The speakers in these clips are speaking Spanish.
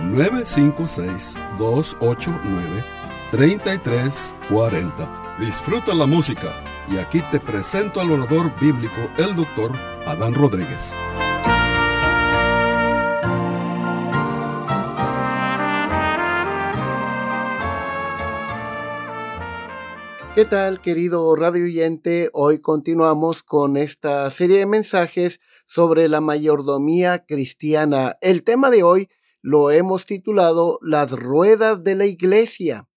956-289-3340. Disfruta la música y aquí te presento al orador bíblico, el doctor Adán Rodríguez. ¿Qué tal, querido radio oyente? Hoy continuamos con esta serie de mensajes sobre la mayordomía cristiana. El tema de hoy lo hemos titulado Las ruedas de la iglesia.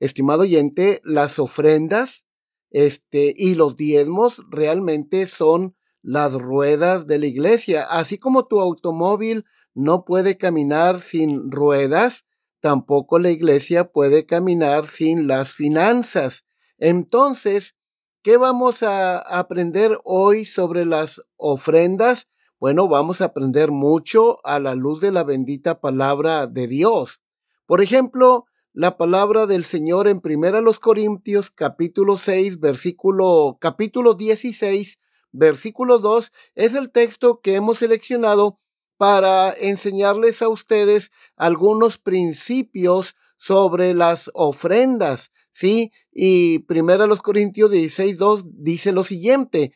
Estimado oyente, las ofrendas este, y los diezmos realmente son las ruedas de la iglesia. Así como tu automóvil no puede caminar sin ruedas, tampoco la iglesia puede caminar sin las finanzas. Entonces, ¿qué vamos a aprender hoy sobre las ofrendas? Bueno, vamos a aprender mucho a la luz de la bendita palabra de Dios. Por ejemplo, la palabra del Señor en Primera los Corintios, capítulo 6, versículo, capítulo 16, versículo 2, es el texto que hemos seleccionado para enseñarles a ustedes algunos principios sobre las ofrendas, ¿sí? Y Primera los Corintios 16, 2 dice lo siguiente,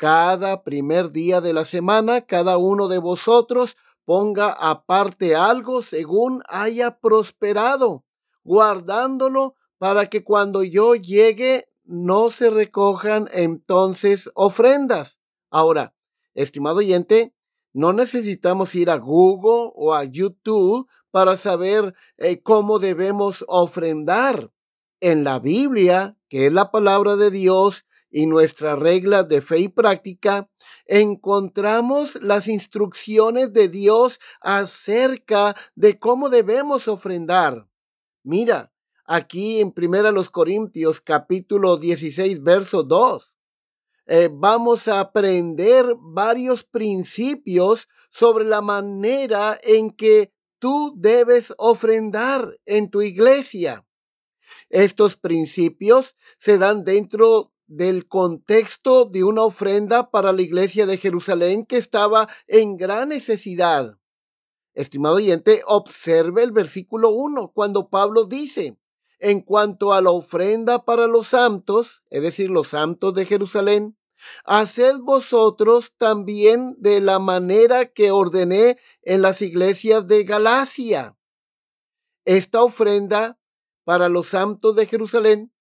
cada primer día de la semana, cada uno de vosotros ponga aparte algo según haya prosperado, guardándolo para que cuando yo llegue no se recojan entonces ofrendas. Ahora, estimado oyente, no necesitamos ir a Google o a YouTube para saber eh, cómo debemos ofrendar. En la Biblia, que es la palabra de Dios, y nuestra regla de fe y práctica, encontramos las instrucciones de Dios acerca de cómo debemos ofrendar. Mira, aquí en Primera los Corintios capítulo 16 verso 2. Eh, vamos a aprender varios principios sobre la manera en que tú debes ofrendar en tu iglesia. Estos principios se dan dentro del contexto de una ofrenda para la iglesia de Jerusalén que estaba en gran necesidad. Estimado oyente, observe el versículo 1 cuando Pablo dice, en cuanto a la ofrenda para los santos, es decir, los santos de Jerusalén, haced vosotros también de la manera que ordené en las iglesias de Galacia. Esta ofrenda para los santos de Jerusalén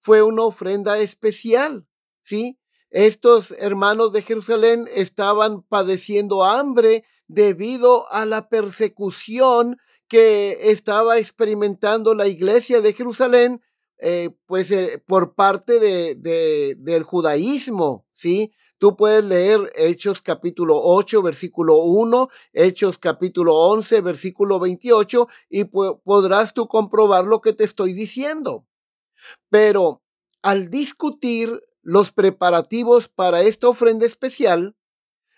fue una ofrenda especial, ¿sí? Estos hermanos de Jerusalén estaban padeciendo hambre debido a la persecución que estaba experimentando la iglesia de Jerusalén, eh, pues eh, por parte de, del judaísmo, ¿sí? Tú puedes leer Hechos capítulo 8, versículo 1, Hechos capítulo 11, versículo 28, y podrás tú comprobar lo que te estoy diciendo. Pero al discutir los preparativos para esta ofrenda especial,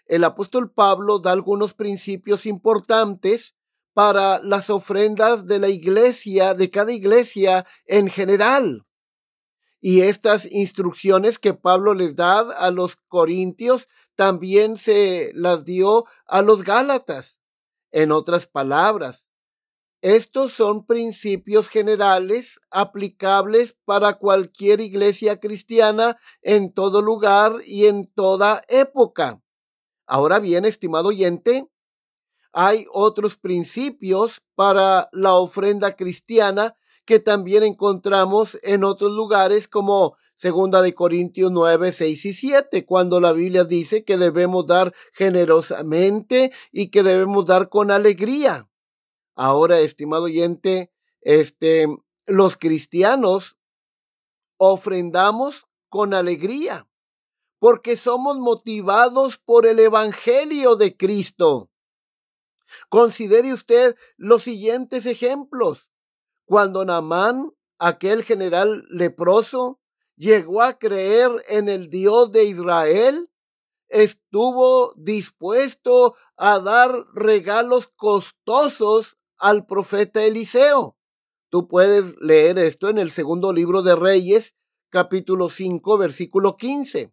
el apóstol Pablo da algunos principios importantes para las ofrendas de la iglesia, de cada iglesia en general. Y estas instrucciones que Pablo les da a los corintios también se las dio a los gálatas. En otras palabras, estos son principios generales aplicables para cualquier iglesia cristiana en todo lugar y en toda época. Ahora bien, estimado oyente, hay otros principios para la ofrenda cristiana que también encontramos en otros lugares como Segunda de Corintios 9, 6 y 7, cuando la Biblia dice que debemos dar generosamente y que debemos dar con alegría. Ahora, estimado oyente, este, los cristianos ofrendamos con alegría porque somos motivados por el Evangelio de Cristo. Considere usted los siguientes ejemplos. cuando Namán, aquel general leproso, llegó a creer en el Dios de Israel, estuvo dispuesto a dar regalos costosos al profeta Eliseo. Tú puedes leer esto en el segundo libro de Reyes, capítulo 5, versículo 15.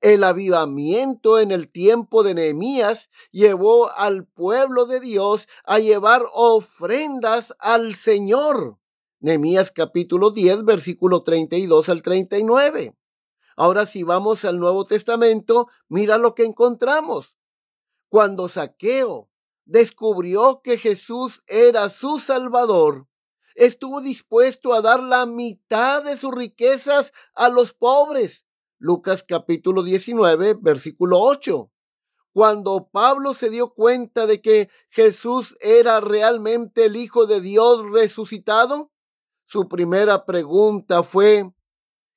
El avivamiento en el tiempo de Nehemías llevó al pueblo de Dios a llevar ofrendas al Señor. Nehemías capítulo 10, versículo 32 al 39. Ahora si vamos al Nuevo Testamento, mira lo que encontramos. Cuando Saqueo descubrió que Jesús era su Salvador, estuvo dispuesto a dar la mitad de sus riquezas a los pobres Lucas capítulo 19, versículo 8. Cuando Pablo se dio cuenta de que Jesús era realmente el Hijo de Dios resucitado, su primera pregunta fue,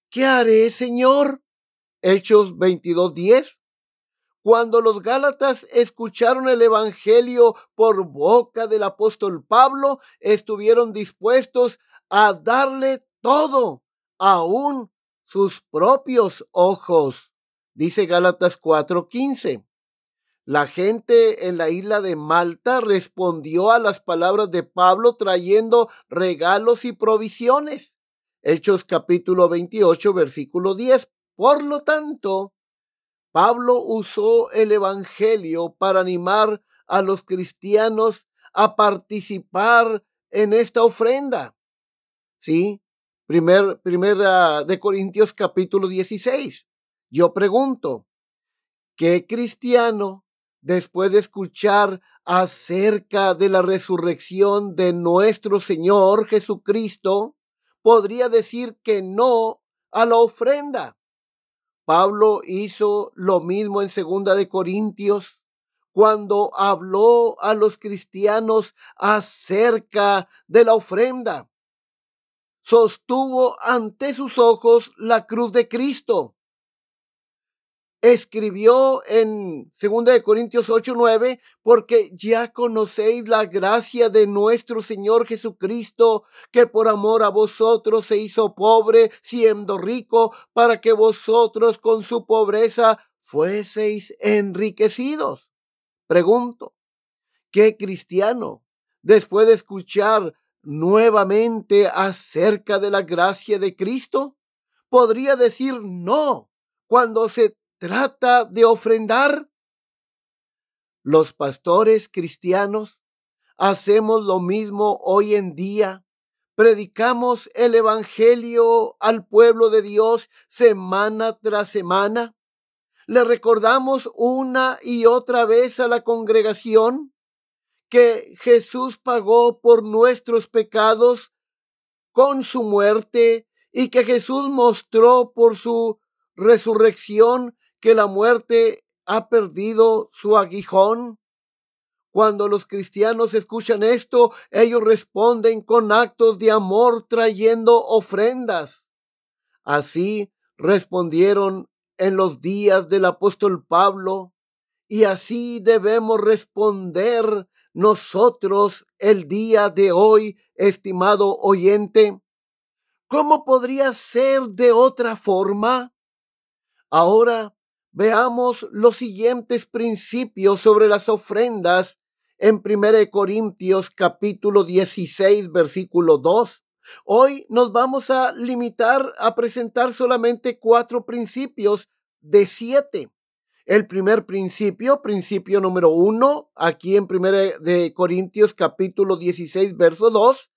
¿qué haré, Señor? Hechos 22:10. Cuando los Gálatas escucharon el Evangelio por boca del apóstol Pablo, estuvieron dispuestos a darle todo, aún sus propios ojos. Dice Gálatas 4:15. La gente en la isla de Malta respondió a las palabras de Pablo trayendo regalos y provisiones. Hechos capítulo 28, versículo 10. Por lo tanto, Pablo usó el Evangelio para animar a los cristianos a participar en esta ofrenda. Sí, Primer, primera de Corintios capítulo 16. Yo pregunto, ¿qué cristiano, después de escuchar acerca de la resurrección de nuestro Señor Jesucristo, podría decir que no a la ofrenda? Pablo hizo lo mismo en segunda de Corintios cuando habló a los cristianos acerca de la ofrenda sostuvo ante sus ojos la cruz de Cristo. Escribió en 2 Corintios 8, 9, porque ya conocéis la gracia de nuestro Señor Jesucristo, que por amor a vosotros se hizo pobre, siendo rico, para que vosotros con su pobreza fueseis enriquecidos. Pregunto, ¿qué cristiano, después de escuchar nuevamente acerca de la gracia de Cristo? ¿Podría decir no cuando se trata de ofrendar? Los pastores cristianos hacemos lo mismo hoy en día. Predicamos el Evangelio al pueblo de Dios semana tras semana. Le recordamos una y otra vez a la congregación que Jesús pagó por nuestros pecados con su muerte y que Jesús mostró por su resurrección que la muerte ha perdido su aguijón. Cuando los cristianos escuchan esto, ellos responden con actos de amor trayendo ofrendas. Así respondieron en los días del apóstol Pablo, y así debemos responder nosotros el día de hoy, estimado oyente? ¿Cómo podría ser de otra forma? Ahora veamos los siguientes principios sobre las ofrendas en 1 Corintios capítulo 16 versículo 2. Hoy nos vamos a limitar a presentar solamente cuatro principios de siete. El primer principio, principio número uno, aquí en 1 de Corintios capítulo 16, verso 2,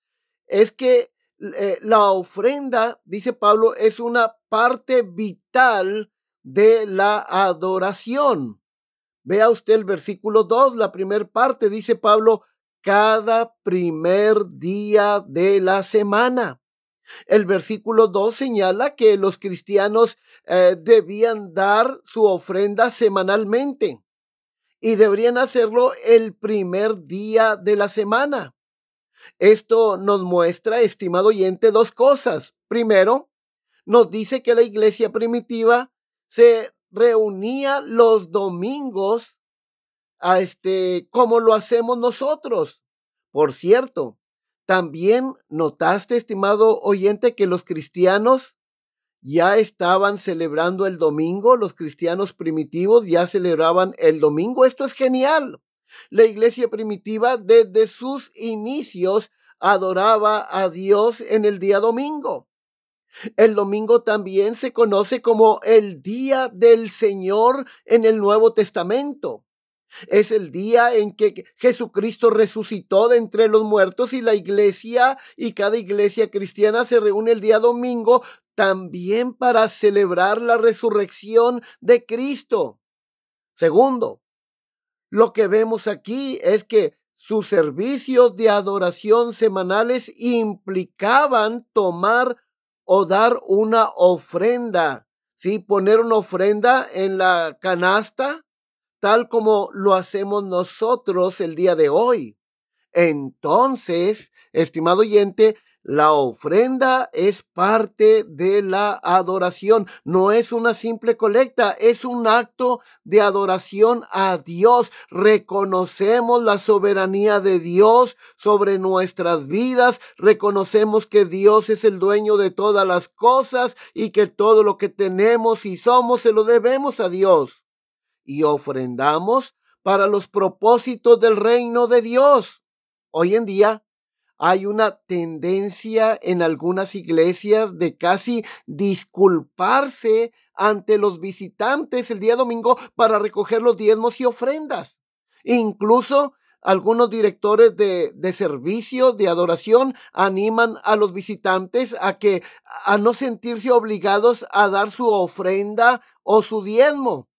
es que eh, la ofrenda, dice Pablo, es una parte vital de la adoración. Vea usted el versículo 2, la primera parte, dice Pablo, cada primer día de la semana. El versículo 2 señala que los cristianos eh, debían dar su ofrenda semanalmente y deberían hacerlo el primer día de la semana. Esto nos muestra, estimado oyente, dos cosas. Primero, nos dice que la iglesia primitiva se reunía los domingos a este como lo hacemos nosotros. Por cierto, También notaste, estimado oyente, que los cristianos ya estaban celebrando el domingo, los cristianos primitivos ya celebraban el domingo. Esto es genial. La iglesia primitiva desde sus inicios adoraba a Dios en el día domingo. El domingo también se conoce como el día del Señor en el Nuevo Testamento. Es el día en que Jesucristo resucitó de entre los muertos y la iglesia y cada iglesia cristiana se reúne el día domingo también para celebrar la resurrección de Cristo. Segundo, lo que vemos aquí es que sus servicios de adoración semanales implicaban tomar o dar una ofrenda, ¿sí? Poner una ofrenda en la canasta, tal como lo hacemos nosotros el día de hoy. Entonces, estimado oyente, la ofrenda es parte de la adoración, no es una simple colecta, es un acto de adoración a Dios. Reconocemos la soberanía de Dios sobre nuestras vidas, reconocemos que Dios es el dueño de todas las cosas y que todo lo que tenemos y somos se lo debemos a Dios. Y ofrendamos para los propósitos del reino de Dios. Hoy en día, hay una tendencia en algunas iglesias de casi disculparse ante los visitantes el día domingo para recoger los diezmos y ofrendas. Incluso algunos directores de, de servicios de adoración animan a los visitantes a que a no sentirse obligados a dar su ofrenda o su diezmo.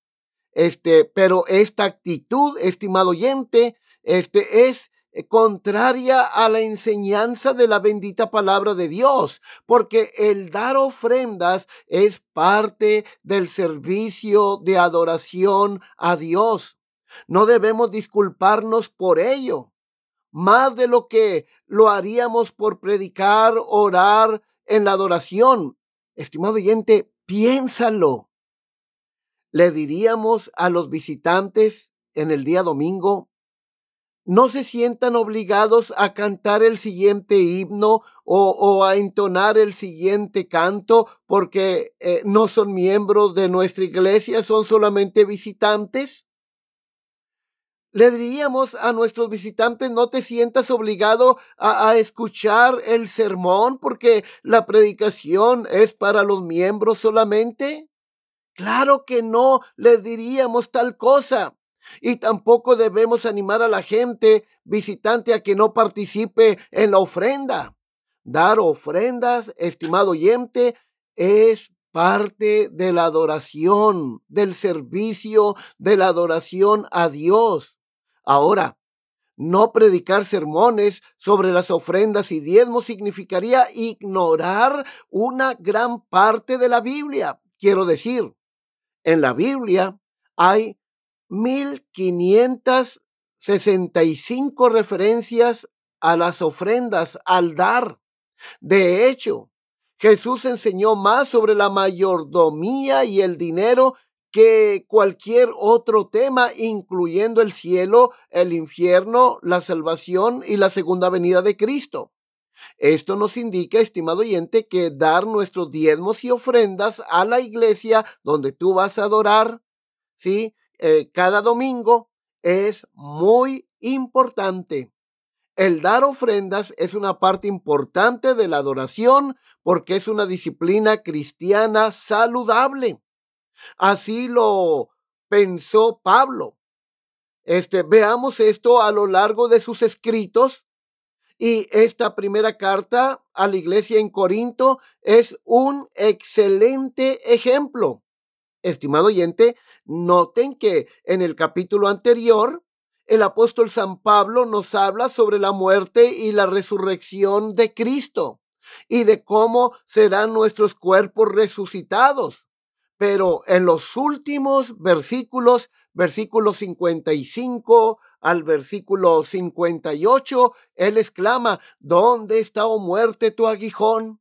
Este, pero esta actitud, estimado oyente, este es contraria a la enseñanza de la bendita palabra de Dios, porque el dar ofrendas es parte del servicio de adoración a Dios. No debemos disculparnos por ello, más de lo que lo haríamos por predicar, orar en la adoración. Estimado oyente, piénsalo. Le diríamos a los visitantes en el día domingo, no se sientan obligados a cantar el siguiente himno o, a entonar el siguiente canto porque eh, no son miembros de nuestra iglesia, son solamente visitantes. Le diríamos a nuestros visitantes, no te sientas obligado a, a, escuchar el sermón porque la predicación es para los miembros solamente. Claro que no les diríamos tal cosa. Y tampoco debemos animar a la gente visitante a que no participe en la ofrenda. Dar ofrendas, estimado oyente, es parte de la adoración, del servicio, de la adoración a Dios. Ahora, no predicar sermones sobre las ofrendas y diezmos significaría ignorar una gran parte de la Biblia. Quiero decir, en la Biblia hay 1565 referencias a las ofrendas al dar. De hecho, Jesús enseñó más sobre la mayordomía y el dinero que cualquier otro tema, incluyendo el cielo, el infierno, la salvación y la segunda venida de Cristo. Esto nos indica, estimado oyente, que dar nuestros diezmos y ofrendas a la iglesia donde tú vas a adorar, ¿sí? Eh, cada domingo es muy importante. El dar ofrendas es una parte importante de la adoración porque es una disciplina cristiana saludable. Así lo pensó Pablo. Este, veamos esto a lo largo de sus escritos. Y esta primera carta a la iglesia en Corinto es un excelente ejemplo. Estimado oyente, noten que en el capítulo anterior, el apóstol San Pablo nos habla sobre la muerte y la resurrección de Cristo y de cómo serán nuestros cuerpos resucitados. Pero en los últimos versículos, versículo 55 al versículo 58, él exclama, ¿dónde está, oh muerte, tu aguijón?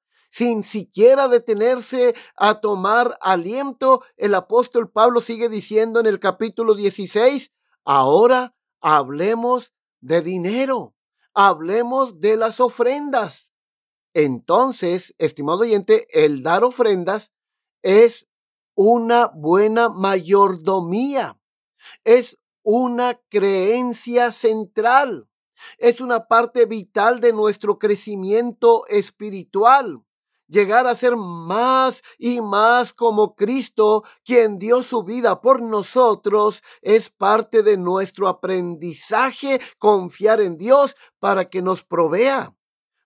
sin siquiera detenerse a tomar aliento, el apóstol Pablo sigue diciendo en el capítulo 16, ahora hablemos de dinero, hablemos de las ofrendas. Entonces, estimado oyente, el dar ofrendas es una buena mayordomía, es una creencia central, es una parte vital de nuestro crecimiento espiritual. Llegar a ser más y más como Cristo, quien dio su vida por nosotros, es parte de nuestro aprendizaje, confiar en Dios para que nos provea.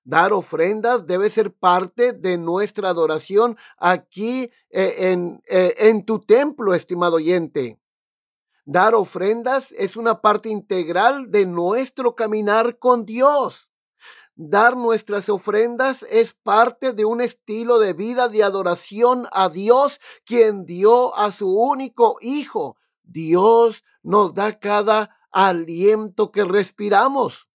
Dar ofrendas debe ser parte de nuestra adoración aquí eh, en, eh, en tu templo, estimado oyente. Dar ofrendas es una parte integral de nuestro caminar con Dios. Dar nuestras ofrendas es parte de un estilo de vida de adoración a Dios, quien dio a su único Hijo. Dios nos da cada aliento que respiramos.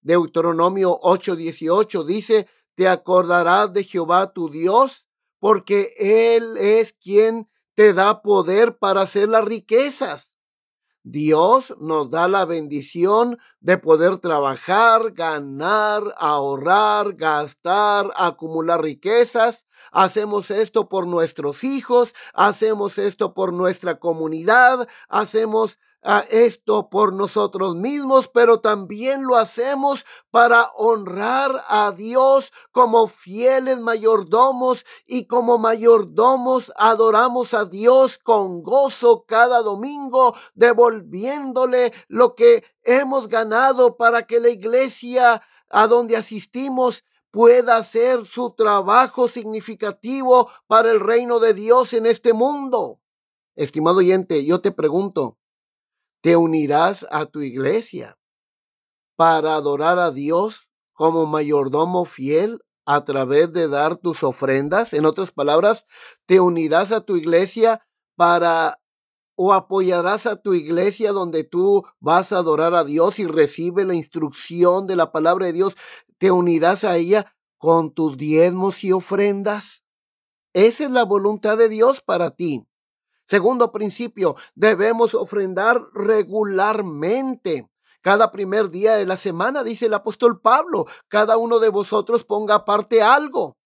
Deuteronomio 8:18 dice, te acordarás de Jehová tu Dios, porque Él es quien te da poder para hacer las riquezas. Dios nos da la bendición de poder trabajar, ganar, ahorrar, gastar, acumular riquezas. Hacemos esto por nuestros hijos, hacemos esto por nuestra comunidad, hacemos a esto por nosotros mismos, pero también lo hacemos para honrar a Dios como fieles mayordomos y como mayordomos adoramos a Dios con gozo cada domingo, devolviéndole lo que hemos ganado para que la iglesia a donde asistimos pueda hacer su trabajo significativo para el reino de Dios en este mundo. Estimado oyente, yo te pregunto, te unirás a tu iglesia para adorar a Dios como mayordomo fiel a través de dar tus ofrendas. En otras palabras, te unirás a tu iglesia para o apoyarás a tu iglesia donde tú vas a adorar a Dios y recibe la instrucción de la palabra de Dios. Te unirás a ella con tus diezmos y ofrendas. Esa es la voluntad de Dios para ti. Segundo principio, debemos ofrendar regularmente. Cada primer día de la semana, dice el apóstol Pablo, cada uno de vosotros ponga aparte algo.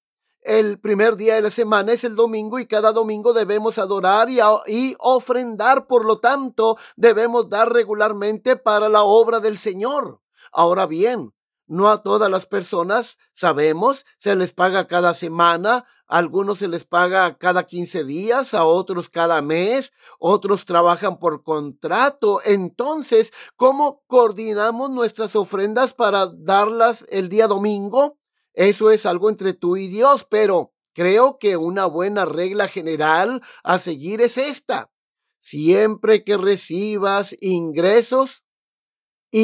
El primer día de la semana es el domingo y cada domingo debemos adorar y, y, ofrendar. Por lo tanto, debemos dar regularmente para la obra del Señor. Ahora bien, no a todas las personas, sabemos, se les paga cada semana, a algunos se les paga cada 15 días, a otros cada mes, otros trabajan por contrato. Entonces, ¿cómo coordinamos nuestras ofrendas para darlas el día domingo? Eso es algo entre tú y Dios, pero creo que una buena regla general a seguir es esta. Siempre que recibas ingresos,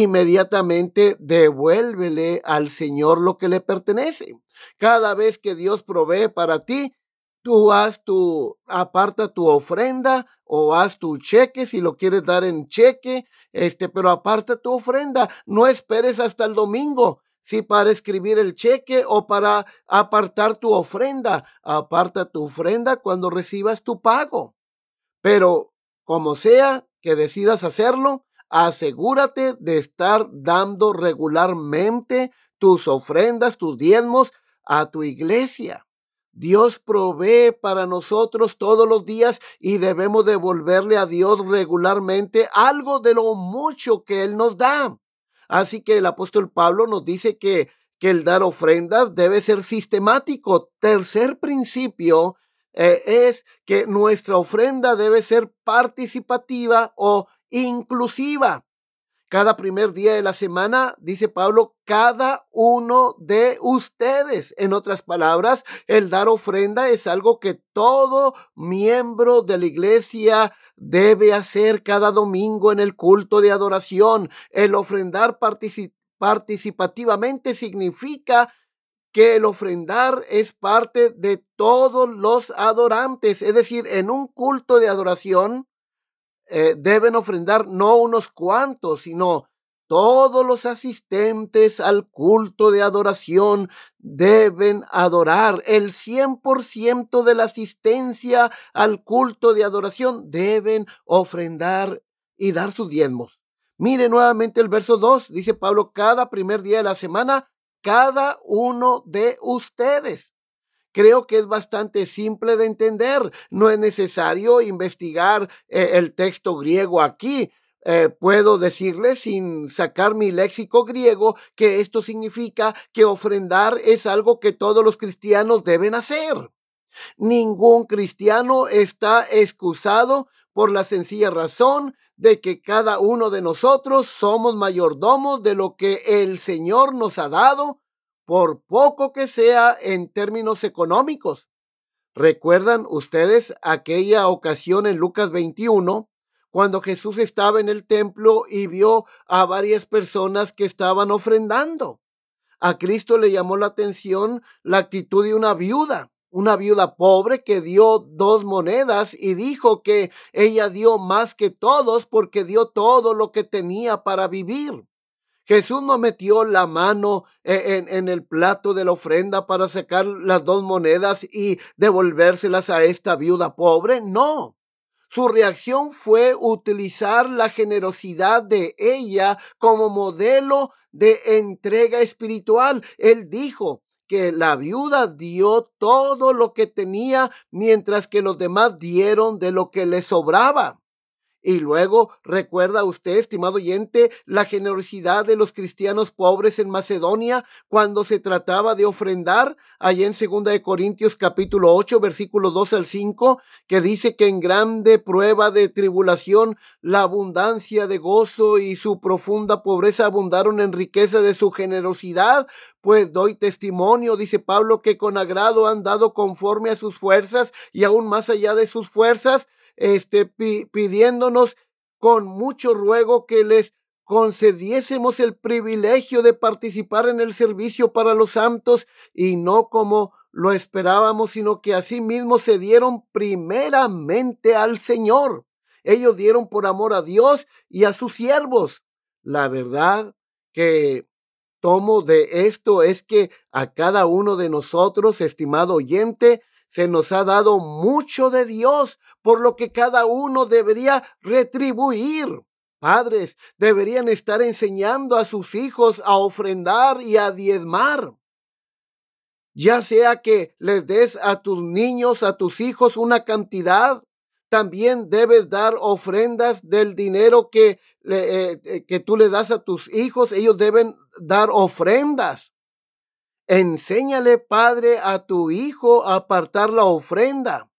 inmediatamente devuélvele al Señor lo que le pertenece. Cada vez que Dios provee para ti, tú haz tu, aparta tu ofrenda o haz tu cheque si lo quieres dar en cheque, este, pero aparta tu ofrenda. No esperes hasta el domingo. Si para escribir el cheque o para apartar tu ofrenda, aparta tu ofrenda cuando recibas tu pago. Pero como sea que decidas hacerlo, asegúrate de estar dando regularmente tus ofrendas, tus diezmos a tu iglesia. Dios provee para nosotros todos los días y debemos devolverle a Dios regularmente algo de lo mucho que Él nos da. Así que el apóstol Pablo nos dice que, que el dar ofrendas debe ser sistemático. Tercer principio eh, es que nuestra ofrenda debe ser participativa o inclusiva. cada primer día de la semana, dice Pablo, cada uno de ustedes. En otras palabras, el dar ofrenda es algo que todo miembro de la iglesia debe hacer cada domingo en el culto de adoración. El ofrendar participativamente significa que el ofrendar es parte de todos los adorantes, es decir, en un culto de adoración, eh, deben ofrendar no unos cuantos, sino todos los asistentes al culto de adoración deben adorar. El 100% de la asistencia al culto de adoración deben ofrendar y dar sus diezmos. Mire nuevamente el verso 2, dice Pablo, cada primer día de la semana, cada uno de ustedes creo que es bastante simple de entender. No es necesario investigar eh, el texto griego aquí. Eh, puedo decirle sin sacar mi léxico griego que esto significa que ofrendar es algo que todos los cristianos deben hacer. Ningún cristiano está excusado por la sencilla razón de que cada uno de nosotros somos mayordomos de lo que el Señor nos ha dado por poco que sea en términos económicos. ¿Recuerdan ustedes aquella ocasión en Lucas 21, cuando Jesús estaba en el templo y vio a varias personas que estaban ofrendando? A Cristo le llamó la atención la actitud de una viuda, una viuda pobre que dio dos monedas y dijo que ella dio más que todos porque dio todo lo que tenía para vivir. Jesús no metió la mano e, en, el plato de la ofrenda para sacar las dos monedas y devolvérselas a esta viuda pobre. No. Su reacción fue utilizar la generosidad de ella como modelo de entrega espiritual. Él dijo que la viuda dio todo lo que tenía mientras que los demás dieron de lo que les sobraba. Y luego recuerda usted, estimado oyente, la generosidad de los cristianos pobres en Macedonia cuando se trataba de ofrendar, allá en 2 de Corintios capítulo 8, versículo 2 al 5, que dice que en grande prueba de tribulación la abundancia de gozo y su profunda pobreza abundaron en riqueza de su generosidad, pues doy testimonio, dice Pablo, que con agrado han dado conforme a sus fuerzas y aún más allá de sus fuerzas, este, pidiéndonos con mucho ruego que les concediésemos el privilegio de participar en el servicio para los santos y no como lo esperábamos, sino que asimismo se dieron primeramente al Señor. Ellos dieron por amor a Dios y a sus siervos. La verdad que tomo de esto es que a cada uno de nosotros, estimado oyente, se nos ha dado mucho de Dios, por lo que cada uno debería retribuir. Padres deberían estar enseñando a sus hijos a ofrendar y a diezmar. Ya sea que les des a tus niños, a tus hijos una cantidad, también debes dar ofrendas del dinero que, eh, eh, que tú le das a tus hijos. Ellos deben dar ofrendas. Enséñale, Padre, a tu hijo a apartar la ofrenda.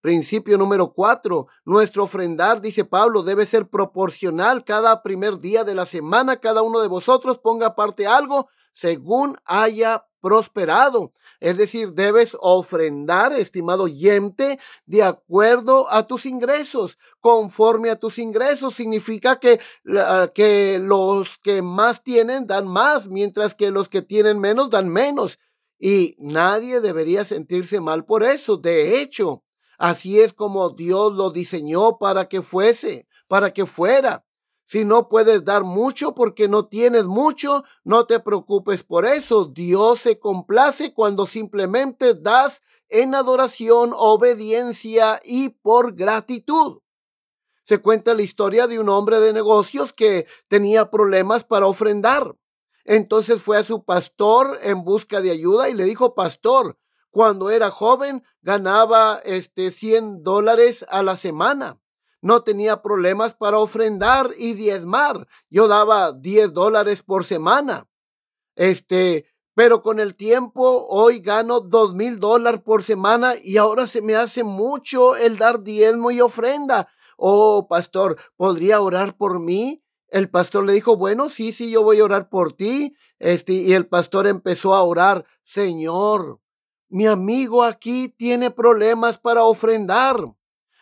Principio número cuatro. Nuestro ofrendar, dice Pablo, debe ser proporcional. Cada primer día de la semana, cada uno de vosotros ponga aparte algo según haya prosperado. Es decir, debes ofrendar, estimado oyente, de acuerdo a tus ingresos. Conforme a tus ingresos significa que los que más tienen dan más, mientras que los que tienen menos dan menos. Y nadie debería sentirse mal por eso. De hecho, así es como Dios lo diseñó para que fuese, para que fuera. Si no puedes dar mucho porque no tienes mucho, no te preocupes por eso. Dios se complace cuando simplemente das en adoración, obediencia y por gratitud. Se cuenta la historia de un hombre de negocios que tenía problemas para ofrendar. Entonces fue a su pastor en busca de ayuda y le dijo, pastor, cuando era joven ganaba este 100 dólares a la semana no tenía problemas para ofrendar y diezmar. Yo daba 10 dólares por semana. Este, pero con el tiempo hoy gano dos mil dólares por semana y ahora se me hace mucho el dar diezmo y ofrenda. Oh, pastor, ¿podría orar por mí? el pastor le dijo, bueno, sí, sí, yo voy a orar por ti. Este, y el pastor empezó a orar, Señor, mi amigo aquí tiene problemas para ofrendar.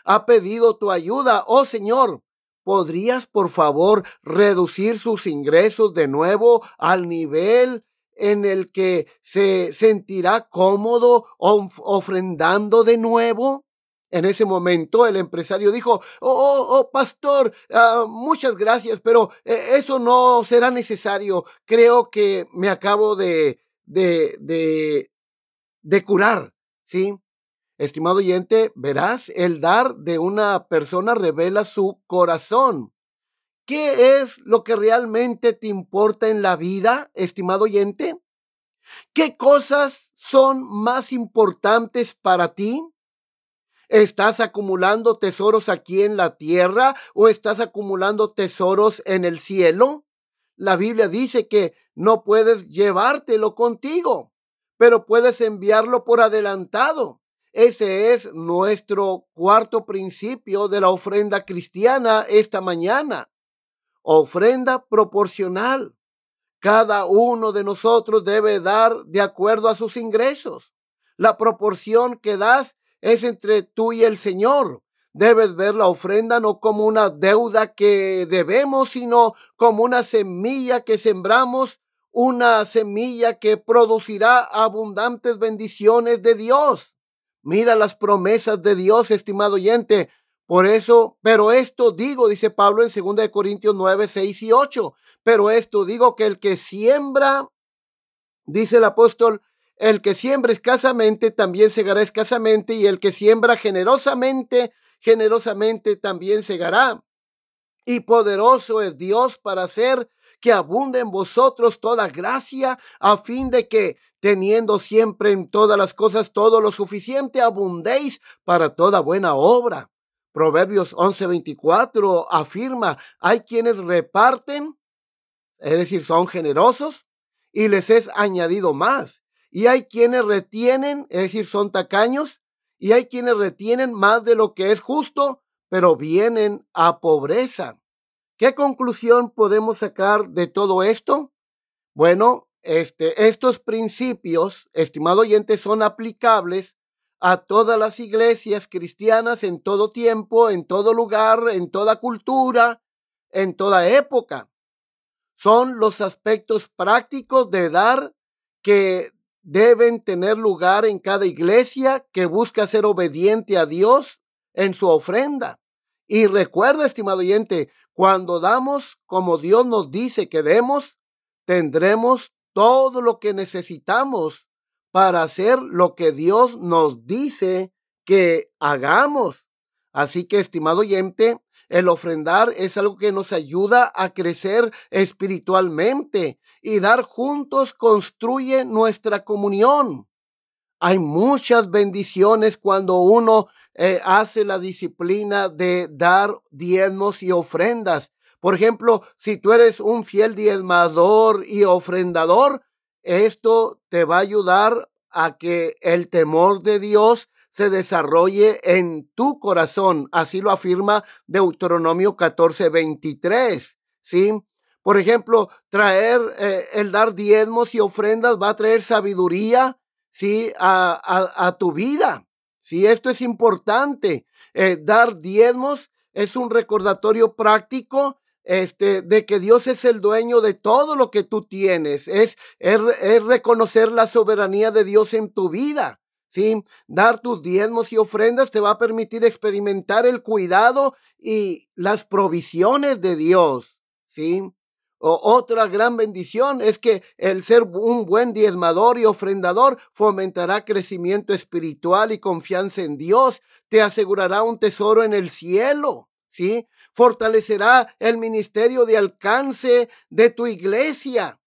Ha pedido tu ayuda. Oh Señor, ¿podrías por favor reducir sus ingresos de nuevo al nivel en el que se sentirá cómodo ofrendando de nuevo? En ese momento el empresario dijo, oh, oh, oh pastor, ah, muchas gracias, pero eh, eso no será necesario. Creo que me acabo de, de, de, de curar, ¿sí? Estimado oyente, verás, el dar de una persona revela su corazón. ¿Qué es lo que realmente te importa en la vida, estimado oyente? ¿Qué cosas son más importantes para ti? ¿Estás acumulando tesoros aquí en la tierra o estás acumulando tesoros en el cielo? La Biblia dice que no puedes llevártelo contigo, pero puedes enviarlo por adelantado. Ese es nuestro cuarto principio de la ofrenda cristiana esta mañana. Ofrenda proporcional. Cada uno de nosotros debe dar de acuerdo a sus ingresos. La proporción que das es entre tú y el Señor. Debes ver la ofrenda no como una deuda que debemos, sino como una semilla que sembramos, una semilla que producirá abundantes bendiciones de Dios. Mira las promesas de Dios, estimado oyente. Por eso, pero esto digo, dice Pablo en 2 Corintios 9, 6 y 8. Pero esto digo que el que siembra, dice el apóstol, el que siembra escasamente también segará escasamente, y el que siembra generosamente, generosamente también segará. Y poderoso es Dios para hacer que abunde en vosotros toda gracia, a fin de que, teniendo siempre en todas las cosas todo lo suficiente, abundéis para toda buena obra. Proverbios 11:24 afirma, hay quienes reparten, es decir, son generosos, y les es añadido más. Y hay quienes retienen, es decir, son tacaños, y hay quienes retienen más de lo que es justo, pero vienen a pobreza. ¿Qué conclusión podemos sacar de todo esto? Bueno, este, estos principios, estimado oyente, son aplicables a todas las iglesias cristianas en todo tiempo, en todo lugar, en toda cultura, en toda época. Son los aspectos prácticos de dar que deben tener lugar en cada iglesia que busca ser obediente a Dios en su ofrenda. Y recuerda, estimado oyente, cuando damos como Dios nos dice que demos, tendremos todo lo que necesitamos para hacer lo que Dios nos dice que hagamos. Así que, estimado oyente, el ofrendar es algo que nos ayuda a crecer espiritualmente y dar juntos construye nuestra comunión. Hay muchas bendiciones cuando uno eh, hace la disciplina de dar diezmos y ofrendas. Por ejemplo, si tú eres un fiel diezmador y ofrendador, esto te va a ayudar a que el temor de Dios se desarrolle en tu corazón. Así lo afirma Deuteronomio 14, 23. ¿Sí? Por ejemplo, traer eh, el dar diezmos y ofrendas va a traer sabiduría, ¿sí? A, tu vida. Sí, esto es importante. Eh, dar diezmos es un recordatorio práctico este, de que Dios es el dueño de todo lo que tú tienes. Es, es, es reconocer la soberanía de Dios en tu vida. ¿sí? Dar tus diezmos y ofrendas te va a permitir experimentar el cuidado y las provisiones de Dios, ¿sí? O otra gran bendición es que el ser un buen diezmador y ofrendador fomentará crecimiento espiritual y confianza en Dios, te asegurará un tesoro en el cielo, ¿sí? Fortalecerá el ministerio de alcance de tu iglesia,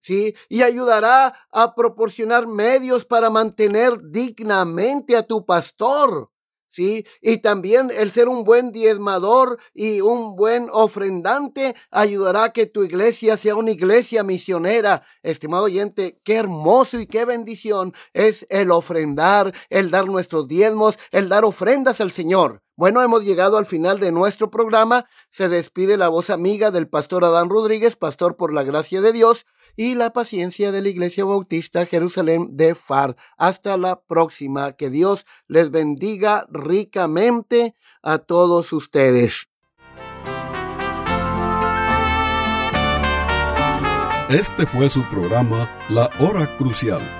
¿sí? Y ayudará a proporcionar medios para mantener dignamente a tu pastor, ¿sí? Y también el ser un buen diezmador y un buen ofrendante ayudará a que tu iglesia sea una iglesia misionera. Estimado oyente, qué hermoso y qué bendición es el ofrendar, el dar nuestros diezmos, el dar ofrendas al Señor. Bueno, hemos llegado al final de nuestro programa. Se despide la voz amiga del pastor Adán Rodríguez, pastor por la gracia de Dios y la paciencia de la Iglesia Bautista Jerusalén de FAR. Hasta la próxima. Que Dios les bendiga ricamente a todos ustedes. Este fue su programa La Hora Crucial.